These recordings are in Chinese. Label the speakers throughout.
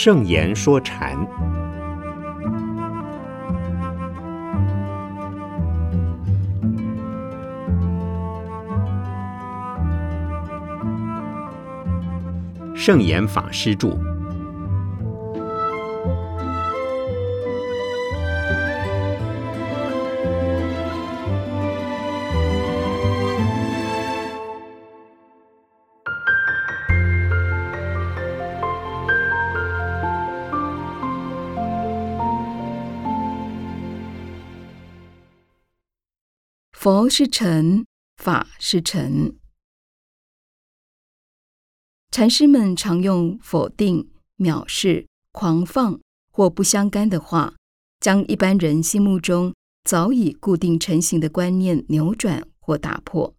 Speaker 1: 圣言说禅，圣严法师著。
Speaker 2: 佛是尘，法是尘。禅师们常用否定、藐视、狂放或不相干的话，将一般人心目中早已固定成型的观念扭转或打破。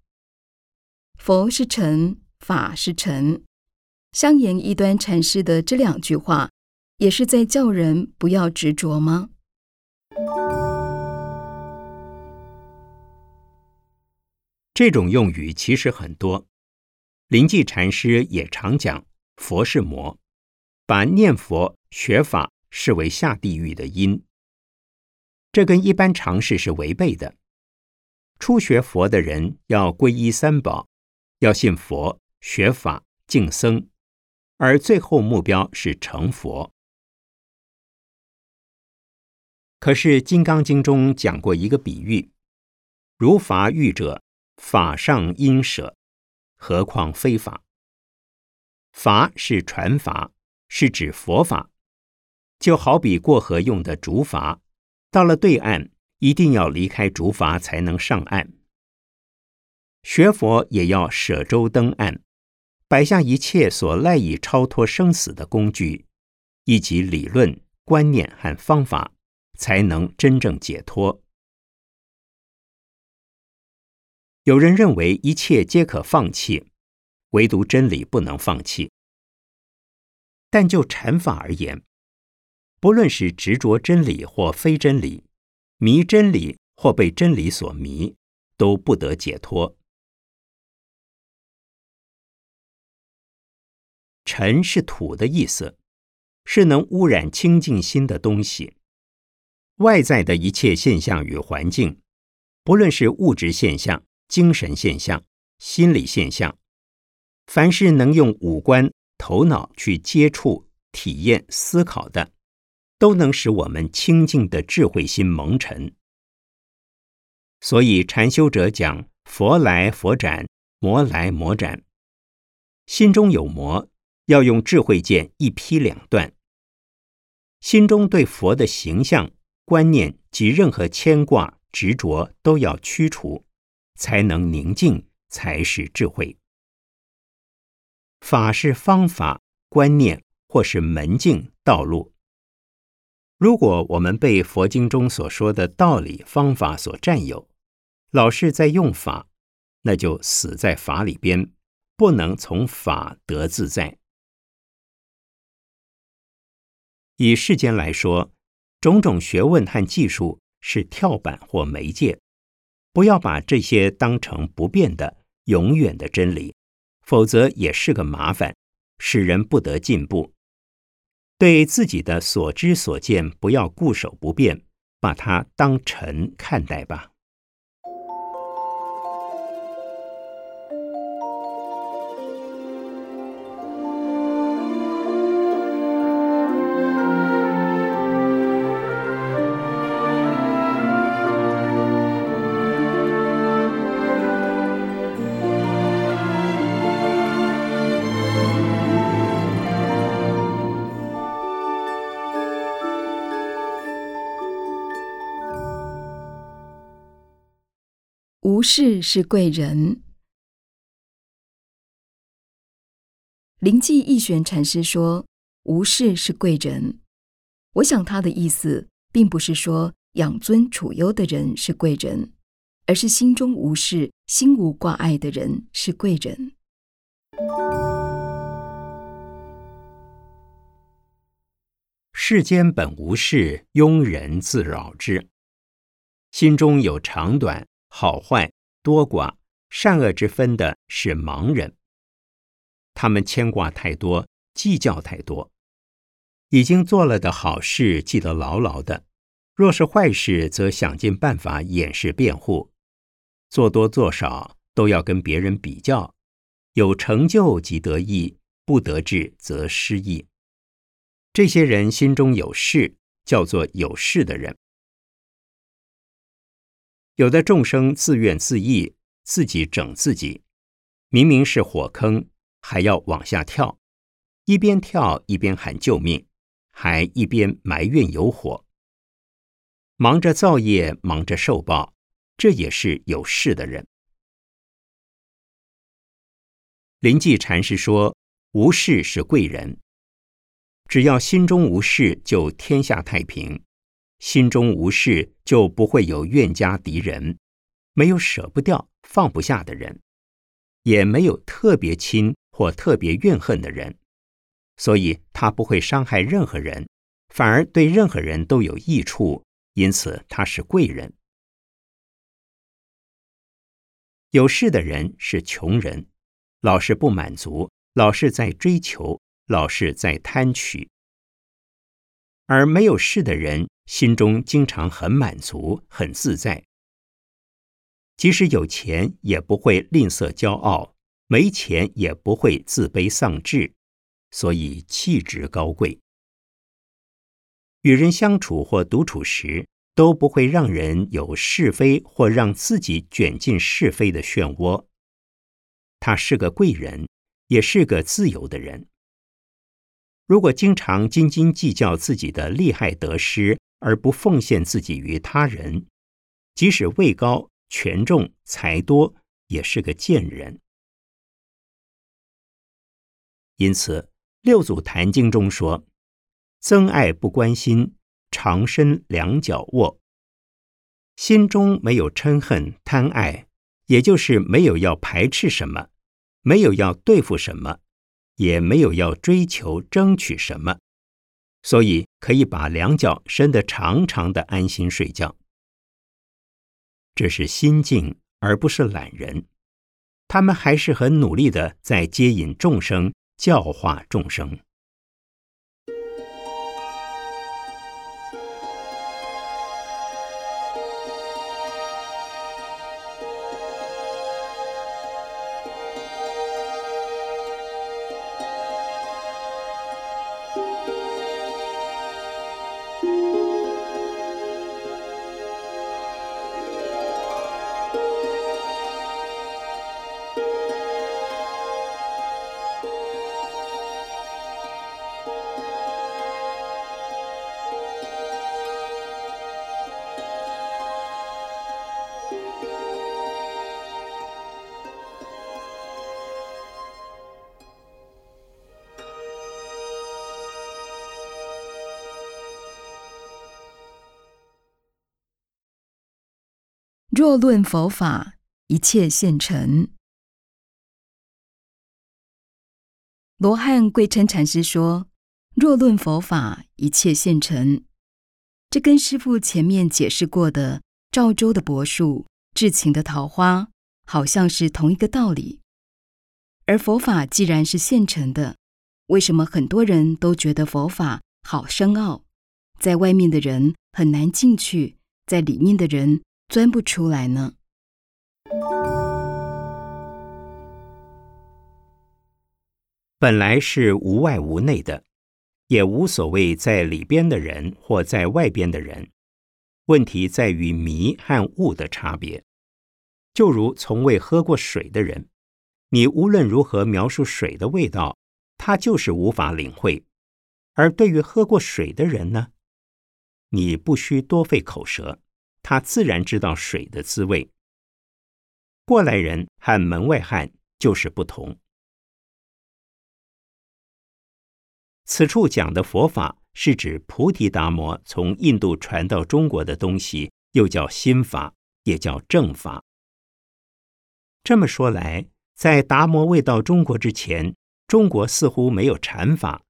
Speaker 2: 佛是尘，法是尘。香言一端禅师的这两句话，也是在叫人不要执着吗？
Speaker 1: 这种用语其实很多，灵济禅师也常讲“佛是魔”，把念佛学法视为下地狱的因。这跟一般常识是违背的。初学佛的人要皈依三宝，要信佛、学法、敬僧，而最后目标是成佛。可是《金刚经》中讲过一个比喻：如法欲者。法上应舍，何况非法？法是传法，是指佛法，就好比过河用的竹筏，到了对岸一定要离开竹筏才能上岸。学佛也要舍舟登岸，摆下一切所赖以超脱生死的工具，以及理论、观念和方法，才能真正解脱。有人认为一切皆可放弃，唯独真理不能放弃。但就禅法而言，不论是执着真理或非真理，迷真理或被真理所迷，都不得解脱。尘是土的意思，是能污染清净心的东西。外在的一切现象与环境，不论是物质现象。精神现象、心理现象，凡是能用五官、头脑去接触、体验、思考的，都能使我们清净的智慧心蒙尘。所以禅修者讲：“佛来佛斩，魔来魔斩。”心中有魔，要用智慧剑一劈两断。心中对佛的形象、观念及任何牵挂、执着，都要驱除。才能宁静，才是智慧。法是方法、观念或是门径、道路。如果我们被佛经中所说的道理、方法所占有，老是在用法，那就死在法里边，不能从法得自在。以世间来说，种种学问和技术是跳板或媒介。不要把这些当成不变的、永远的真理，否则也是个麻烦，使人不得进步。对自己的所知所见，不要固守不变，把它当成看待吧。
Speaker 2: 无事是贵人。灵济义玄禅师说：“无事是贵人。”我想他的意思，并不是说养尊处优的人是贵人，而是心中无事、心无挂碍的人是贵人。
Speaker 1: 世间本无事，庸人自扰之。心中有长短。好坏多寡、善恶之分的是盲人，他们牵挂太多，计较太多。已经做了的好事记得牢牢的；若是坏事，则想尽办法掩饰辩护。做多做少都要跟别人比较，有成就即得意，不得志则失意。这些人心中有事，叫做有事的人。有的众生自怨自艾，自己整自己，明明是火坑，还要往下跳，一边跳一边喊救命，还一边埋怨有火，忙着造业，忙着受报，这也是有事的人。临济禅师说：“无事是贵人，只要心中无事，就天下太平。”心中无事，就不会有怨家敌人；没有舍不掉、放不下的人，也没有特别亲或特别怨恨的人，所以他不会伤害任何人，反而对任何人都有益处。因此，他是贵人。有事的人是穷人，老是不满足，老是在追求，老是在贪取；而没有事的人。心中经常很满足、很自在，即使有钱也不会吝啬骄傲，没钱也不会自卑丧志，所以气质高贵。与人相处或独处时，都不会让人有是非或让自己卷进是非的漩涡。他是个贵人，也是个自由的人。如果经常斤斤计较自己的利害得失，而不奉献自己于他人，即使位高权重、财多，也是个贱人。因此，《六祖坛经》中说：“增爱不关心，长身两脚卧。”心中没有嗔恨、贪爱，也就是没有要排斥什么，没有要对付什么，也没有要追求、争取什么。所以可以把两脚伸得长长的，安心睡觉。这是心境，而不是懒人。他们还是很努力的，在接引众生，教化众生。
Speaker 2: 若论佛法，一切现成。罗汉贵称禅师说：“若论佛法，一切现成。”这跟师父前面解释过的赵州的柏树、至情的桃花，好像是同一个道理。而佛法既然是现成的，为什么很多人都觉得佛法好深奥，在外面的人很难进去，在里面的人？钻不出来呢。
Speaker 1: 本来是无外无内的，也无所谓在里边的人或在外边的人。问题在于迷和悟的差别。就如从未喝过水的人，你无论如何描述水的味道，他就是无法领会；而对于喝过水的人呢，你不需多费口舌。他自然知道水的滋味。过来人和门外汉就是不同。此处讲的佛法是指菩提达摩从印度传到中国的东西，又叫心法，也叫正法。这么说来，在达摩未到中国之前，中国似乎没有禅法，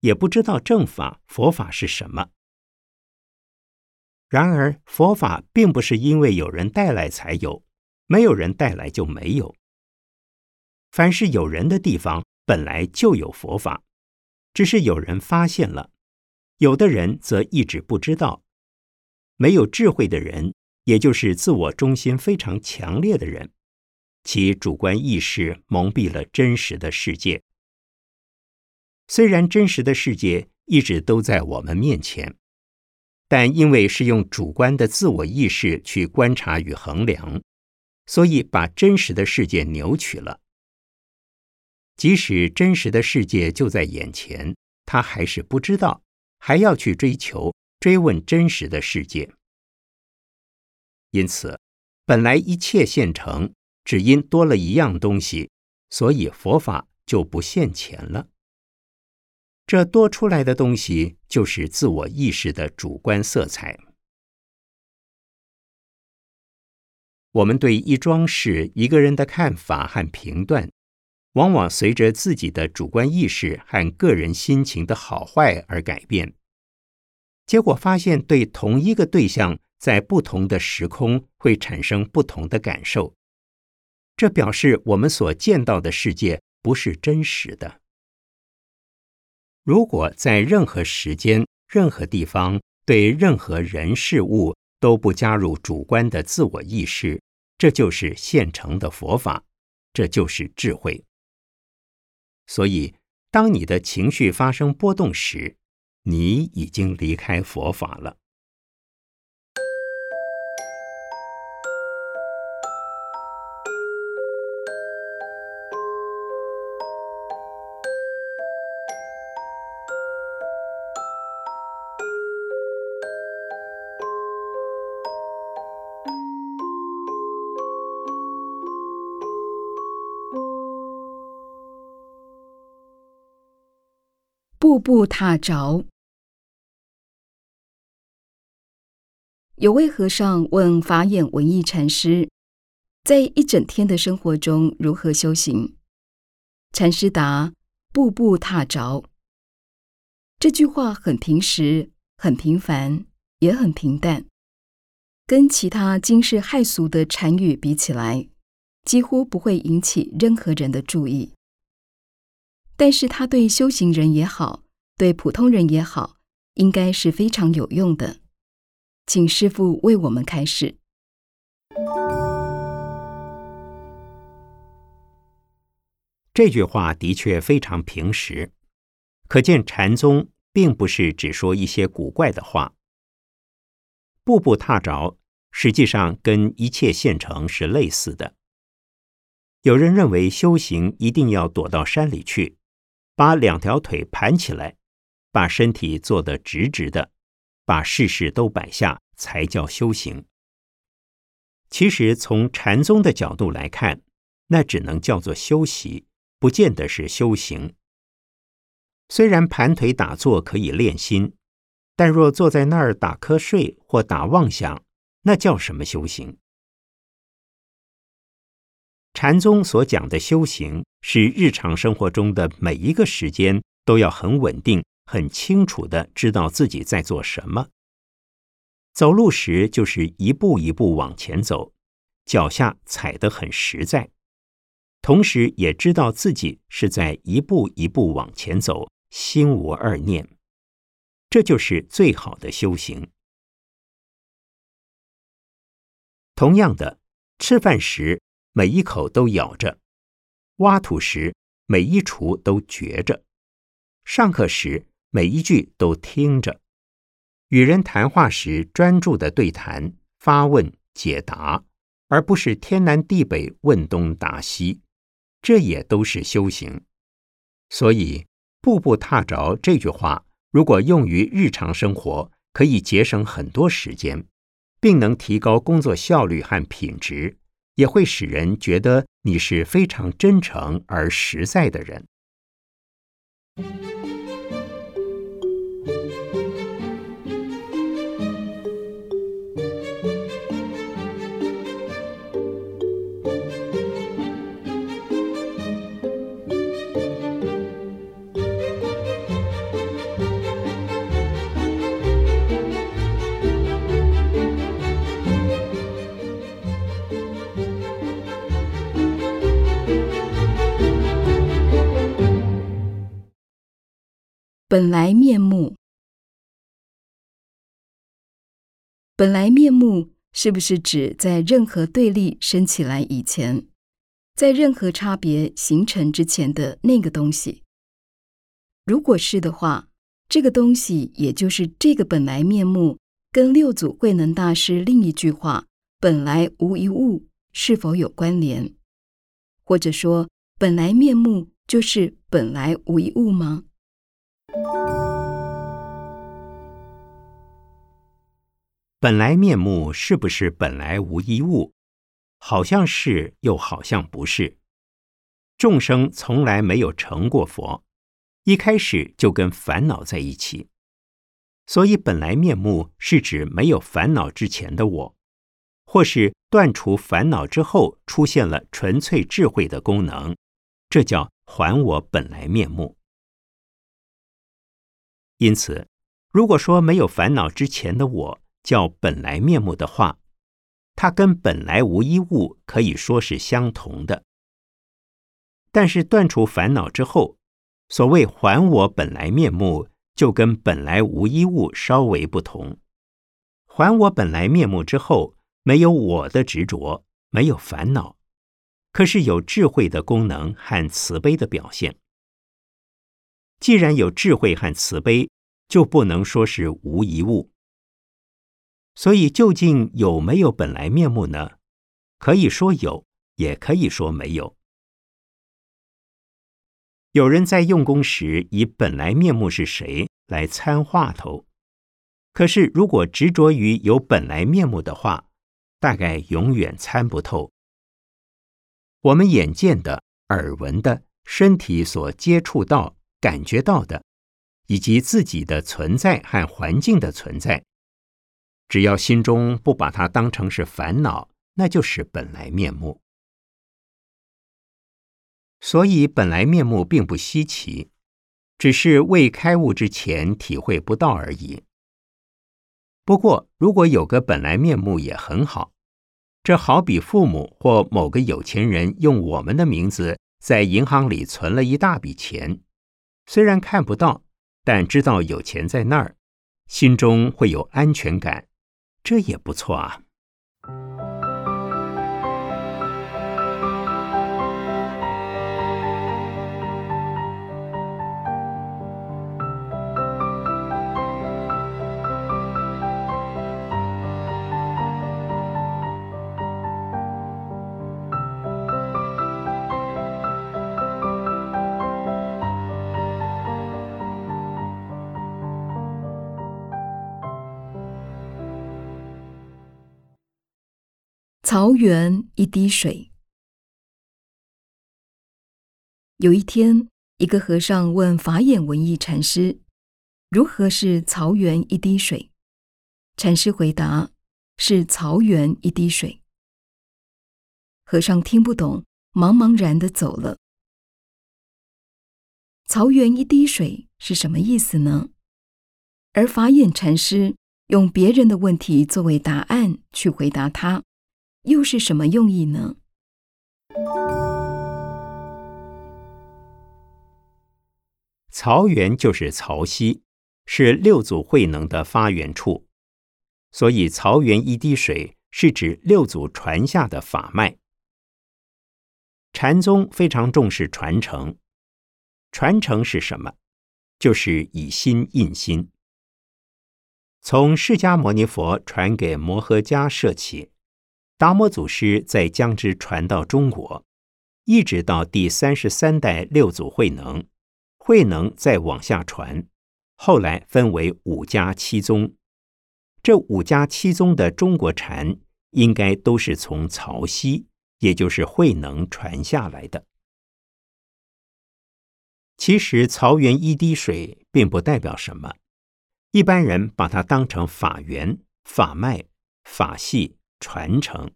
Speaker 1: 也不知道正法、佛法是什么。然而，佛法并不是因为有人带来才有，没有人带来就没有。凡是有人的地方，本来就有佛法，只是有人发现了，有的人则一直不知道。没有智慧的人，也就是自我中心非常强烈的人，其主观意识蒙蔽了真实的世界。虽然真实的世界一直都在我们面前，但因为是用主观的自我意识去观察与衡量，所以把真实的世界扭曲了。即使真实的世界就在眼前，他还是不知道，还要去追求。追问真实的世界，因此，本来一切现成，只因多了一样东西，所以佛法就不现前了。这多出来的东西，就是自我意识的主观色彩。我们对一桩事、一个人的看法和评断，往往随着自己的主观意识和个人心情的好坏而改变。结果发现，对同一个对象，在不同的时空会产生不同的感受。这表示我们所见到的世界不是真实的。如果在任何时间、任何地方，对任何人事物都不加入主观的自我意识，这就是现成的佛法，这就是智慧。所以，当你的情绪发生波动时，你已经离开佛法了。
Speaker 2: 步踏着。有位和尚问法眼文艺禅师：“在一整天的生活中如何修行？”禅师答：“步步踏着。”这句话很平实、很平凡，也很平淡，跟其他惊世骇俗的禅语比起来，几乎不会引起任何人的注意。但是他对修行人也好，对普通人也好，应该是非常有用的。请师父为我们开示。
Speaker 1: 这句话的确非常平实，可见禅宗并不是只说一些古怪的话。步步踏着，实际上跟一切现成是类似的。有人认为修行一定要躲到山里去，把两条腿盘起来，把身体坐得直直的。把事事都摆下，才叫修行。其实从禅宗的角度来看，那只能叫做修习，不见得是修行。虽然盘腿打坐可以练心，但若坐在那儿打瞌睡或打妄想，那叫什么修行？禅宗所讲的修行，是日常生活中的每一个时间都要很稳定。很清楚的知道自己在做什么。走路时就是一步一步往前走，脚下踩得很实在，同时也知道自己是在一步一步往前走，心无二念。这就是最好的修行。同样的，吃饭时每一口都咬着，挖土时每一锄都掘着，上课时。每一句都听着，与人谈话时专注的对谈、发问、解答，而不是天南地北问东答西，这也都是修行。所以“步步踏着”这句话，如果用于日常生活，可以节省很多时间，并能提高工作效率和品质，也会使人觉得你是非常真诚而实在的人。
Speaker 2: 本来面目。本来面目是不是指在任何对立升起来以前，在任何差别形成之前的那个东西？如果是的话，这个东西也就是这个本来面目，跟六祖慧能大师另一句话“本来无一物”是否有关联？或者说，本来面目就是本来无一物吗？
Speaker 1: 本来面目是不是本来无一物？好像是，又好像不是。众生从来没有成过佛，一开始就跟烦恼在一起，所以本来面目是指没有烦恼之前的我，或是断除烦恼之后出现了纯粹智慧的功能，这叫还我本来面目。因此，如果说没有烦恼之前的我，叫本来面目的话，它跟本来无一物可以说是相同的。但是断除烦恼之后，所谓还我本来面目，就跟本来无一物稍微不同。还我本来面目之后，没有我的执着，没有烦恼，可是有智慧的功能和慈悲的表现。既然有智慧和慈悲，就不能说是无一物。所以，究竟有没有本来面目呢？可以说有，也可以说没有。有人在用功时以本来面目是谁来参话头，可是如果执着于有本来面目的话，大概永远参不透。我们眼见的、耳闻的、身体所接触到、感觉到的，以及自己的存在和环境的存在。只要心中不把它当成是烦恼，那就是本来面目。所以本来面目并不稀奇，只是未开悟之前体会不到而已。不过，如果有个本来面目也很好，这好比父母或某个有钱人用我们的名字在银行里存了一大笔钱，虽然看不到，但知道有钱在那儿，心中会有安全感。这也不错啊。
Speaker 2: 曹源一滴水。有一天，一个和尚问法眼文艺禅师：“如何是曹源一滴水？”禅师回答：“是曹源一滴水。”和尚听不懂，茫茫然的走了。曹源一滴水是什么意思呢？而法眼禅师用别人的问题作为答案去回答他。又是什么用意呢？
Speaker 1: 曹源就是曹溪，是六祖慧能的发源处，所以曹源一滴水是指六祖传下的法脉。禅宗非常重视传承，传承是什么？就是以心印心，从释迦牟尼佛传给摩诃迦摄起。达摩祖师在将之传到中国，一直到第三十三代六祖慧能，慧能再往下传，后来分为五家七宗。这五家七宗的中国禅，应该都是从曹溪，也就是慧能传下来的。其实曹源一滴水并不代表什么，一般人把它当成法源、法脉、法系。传承，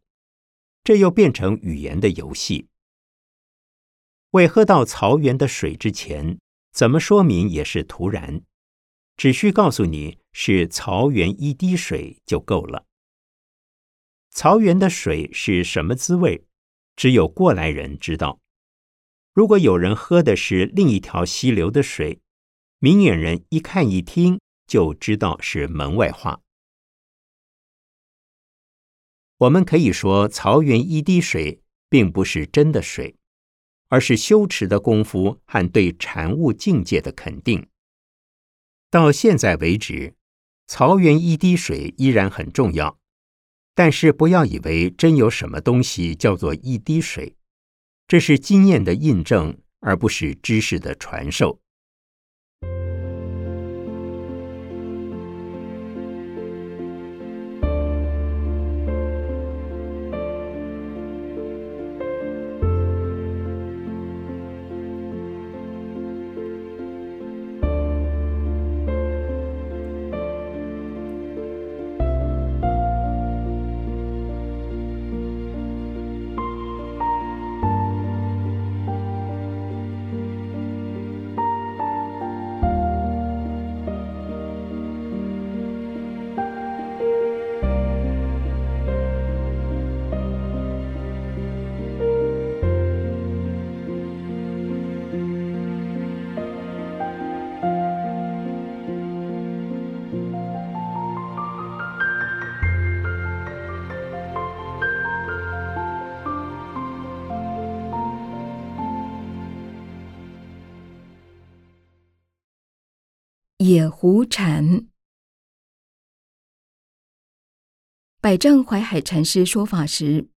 Speaker 1: 这又变成语言的游戏。未喝到曹源的水之前，怎么说明也是徒然。只需告诉你是曹源一滴水就够了。曹源的水是什么滋味，只有过来人知道。如果有人喝的是另一条溪流的水，明眼人一看一听就知道是门外话。我们可以说，曹源一滴水并不是真的水，而是修持的功夫和对禅悟境界的肯定。到现在为止，曹源一滴水依然很重要，但是不要以为真有什么东西叫做一滴水，这是经验的印证，而不是知识的传授。
Speaker 2: 野狐禅，百丈怀海禅师说法时，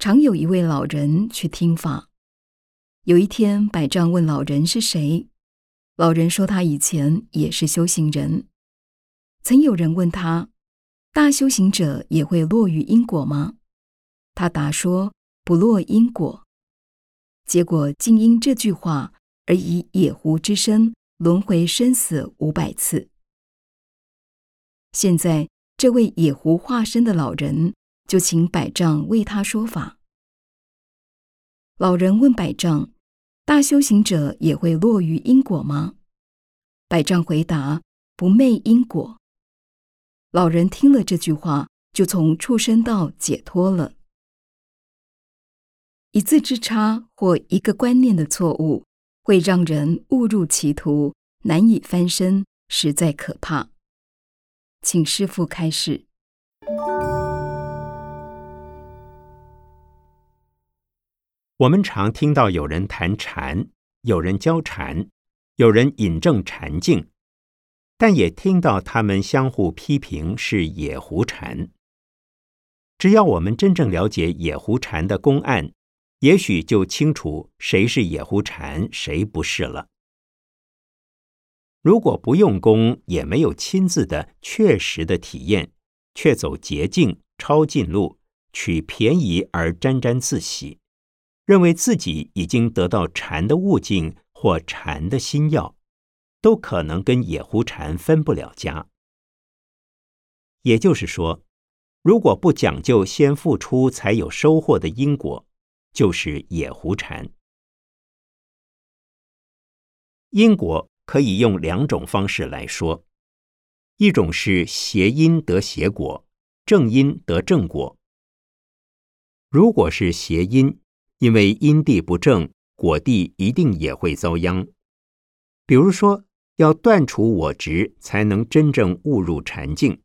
Speaker 2: 常有一位老人去听法。有一天，百丈问老人是谁，老人说他以前也是修行人。曾有人问他：“大修行者也会落于因果吗？”他答说：“不落因果。”结果竟因这句话而以野狐之身。轮回生死五百次。现在，这位野狐化身的老人就请百丈为他说法。老人问百丈：“大修行者也会落于因果吗？”百丈回答：“不昧因果。”老人听了这句话，就从畜生道解脱了。一字之差或一个观念的错误。会让人误入歧途，难以翻身，实在可怕。请师父开示。
Speaker 1: 我们常听到有人谈禅，有人教禅，有人引证禅境，但也听到他们相互批评是野狐禅。只要我们真正了解野狐禅的公案。也许就清楚谁是野狐禅，谁不是了。如果不用功，也没有亲自的、确实的体验，却走捷径、抄近路，取便宜而沾沾自喜，认为自己已经得到禅的悟境或禅的心药，都可能跟野狐禅分不了家。也就是说，如果不讲究先付出才有收获的因果。就是野狐禅。因果可以用两种方式来说，一种是邪因得邪果，正因得正果。如果是邪因，因为因地不正，果地一定也会遭殃。比如说，要断除我执，才能真正误入禅境。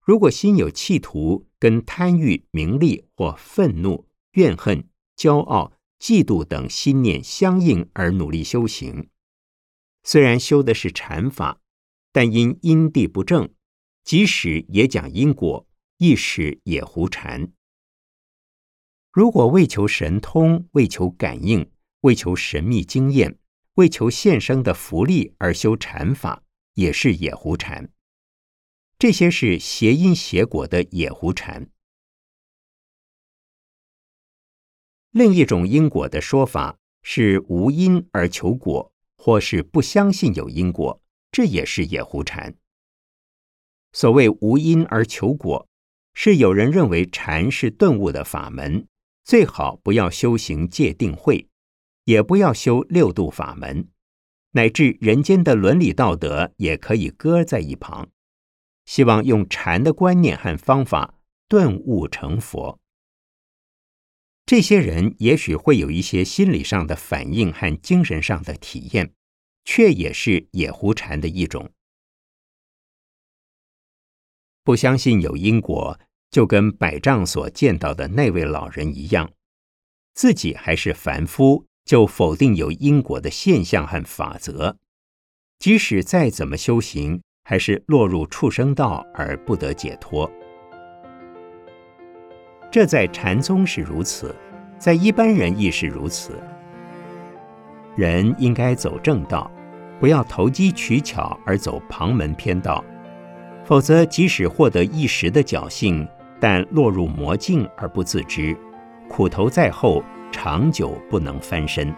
Speaker 1: 如果心有企图，跟贪欲、名利或愤怒、怨恨。骄傲、嫉妒等心念相应而努力修行，虽然修的是禅法，但因因地不正，即使也讲因果，亦是也胡禅。如果为求神通、为求感应、为求神秘经验、为求现生的福利而修禅法，也是野狐禅。这些是邪因邪果的野狐禅。另一种因果的说法是无因而求果，或是不相信有因果，这也是野狐禅。所谓无因而求果，是有人认为禅是顿悟的法门，最好不要修行戒定慧，也不要修六度法门，乃至人间的伦理道德也可以搁在一旁，希望用禅的观念和方法顿悟成佛。这些人也许会有一些心理上的反应和精神上的体验，却也是野狐禅的一种。不相信有因果，就跟百丈所见到的那位老人一样，自己还是凡夫，就否定有因果的现象和法则。即使再怎么修行，还是落入畜生道而不得解脱。这在禅宗是如此，在一般人亦是如此。人应该走正道，不要投机取巧而走旁门偏道，否则即使获得一时的侥幸，但落入魔境而不自知，苦头在后，长久不能翻身。